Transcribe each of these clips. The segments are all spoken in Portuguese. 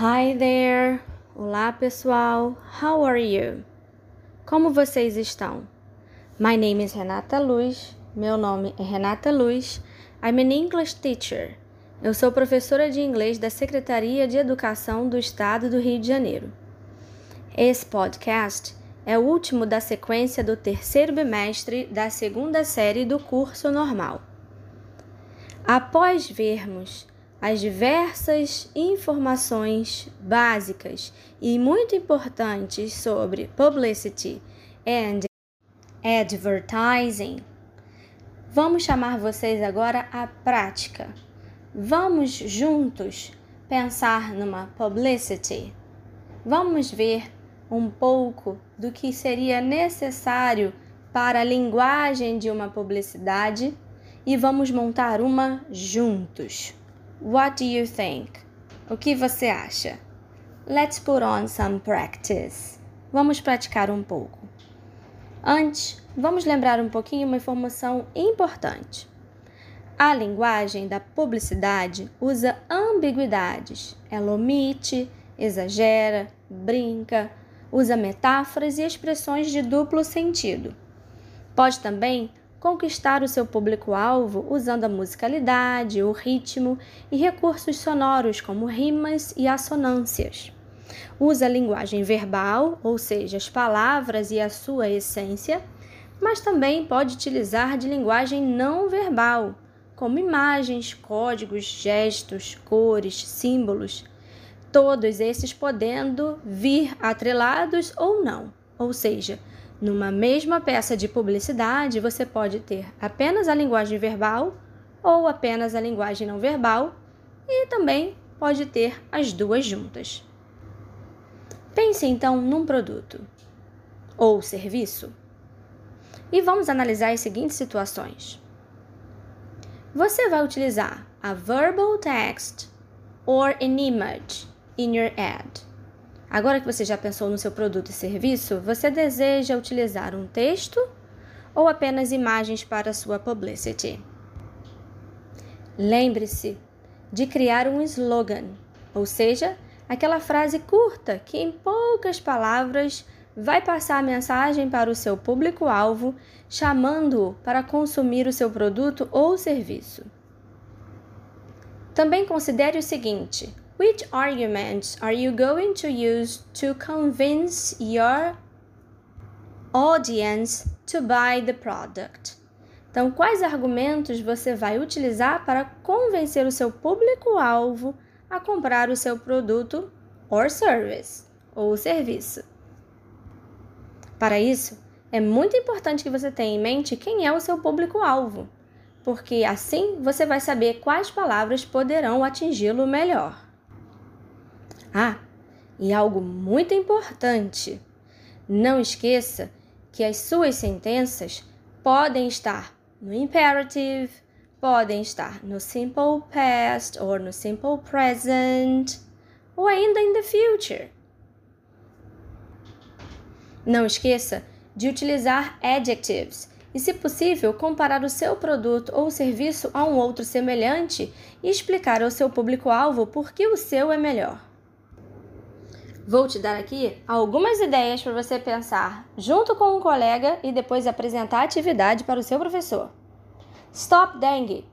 Hi there! Olá pessoal! How are you? Como vocês estão? My name is Renata Luz. Meu nome é Renata Luz. I'm an English teacher. Eu sou professora de inglês da Secretaria de Educação do Estado do Rio de Janeiro. Esse podcast é o último da sequência do terceiro bimestre da segunda série do curso normal. Após vermos as diversas informações básicas e muito importantes sobre publicity and advertising, vamos chamar vocês agora à prática. Vamos juntos pensar numa publicity. Vamos ver um pouco do que seria necessário para a linguagem de uma publicidade e vamos montar uma juntos. What do you think? O que você acha? Let's put on some practice. Vamos praticar um pouco. Antes, vamos lembrar um pouquinho uma informação importante. A linguagem da publicidade usa ambiguidades. Ela omite, exagera, brinca, usa metáforas e expressões de duplo sentido. Pode também conquistar o seu público-alvo usando a musicalidade, o ritmo e recursos sonoros como rimas e assonâncias. Usa a linguagem verbal, ou seja, as palavras e a sua essência, mas também pode utilizar de linguagem não verbal, como imagens, códigos, gestos, cores, símbolos, todos esses podendo vir atrelados ou não, ou seja, numa mesma peça de publicidade, você pode ter apenas a linguagem verbal ou apenas a linguagem não verbal e também pode ter as duas juntas. Pense então num produto ou serviço e vamos analisar as seguintes situações. Você vai utilizar a verbal text or an image in your ad. Agora que você já pensou no seu produto e serviço, você deseja utilizar um texto ou apenas imagens para sua publicity? Lembre-se de criar um slogan, ou seja, aquela frase curta que em poucas palavras vai passar a mensagem para o seu público-alvo, chamando-o para consumir o seu produto ou serviço. Também considere o seguinte: Which arguments are you going to use to convince your audience to buy the product? Então, quais argumentos você vai utilizar para convencer o seu público-alvo a comprar o seu produto or service ou serviço? Para isso, é muito importante que você tenha em mente quem é o seu público-alvo, porque assim você vai saber quais palavras poderão atingi-lo melhor. Ah, e algo muito importante: não esqueça que as suas sentenças podem estar no imperative, podem estar no simple past ou no simple present, ou ainda in the future. Não esqueça de utilizar adjectives e, se possível, comparar o seu produto ou serviço a um outro semelhante e explicar ao seu público-alvo por que o seu é melhor. Vou te dar aqui algumas ideias para você pensar junto com um colega e depois apresentar a atividade para o seu professor. Stop dengue.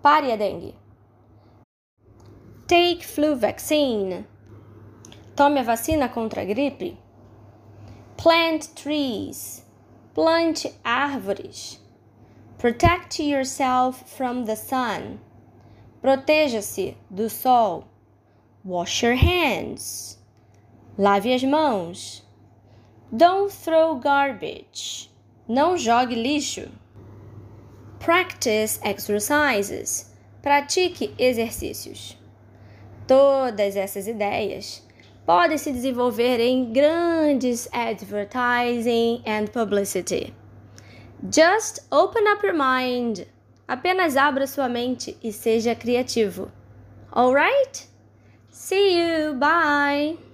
Pare a dengue. Take flu vaccine. Tome a vacina contra a gripe. Plant trees. Plante árvores. Protect yourself from the sun. Proteja-se do sol. Wash your hands. Lave as mãos. Don't throw garbage. Não jogue lixo. Practice exercises. Pratique exercícios. Todas essas ideias podem se desenvolver em grandes advertising and publicity. Just open up your mind. Apenas abra sua mente e seja criativo. Alright? See you. Bye.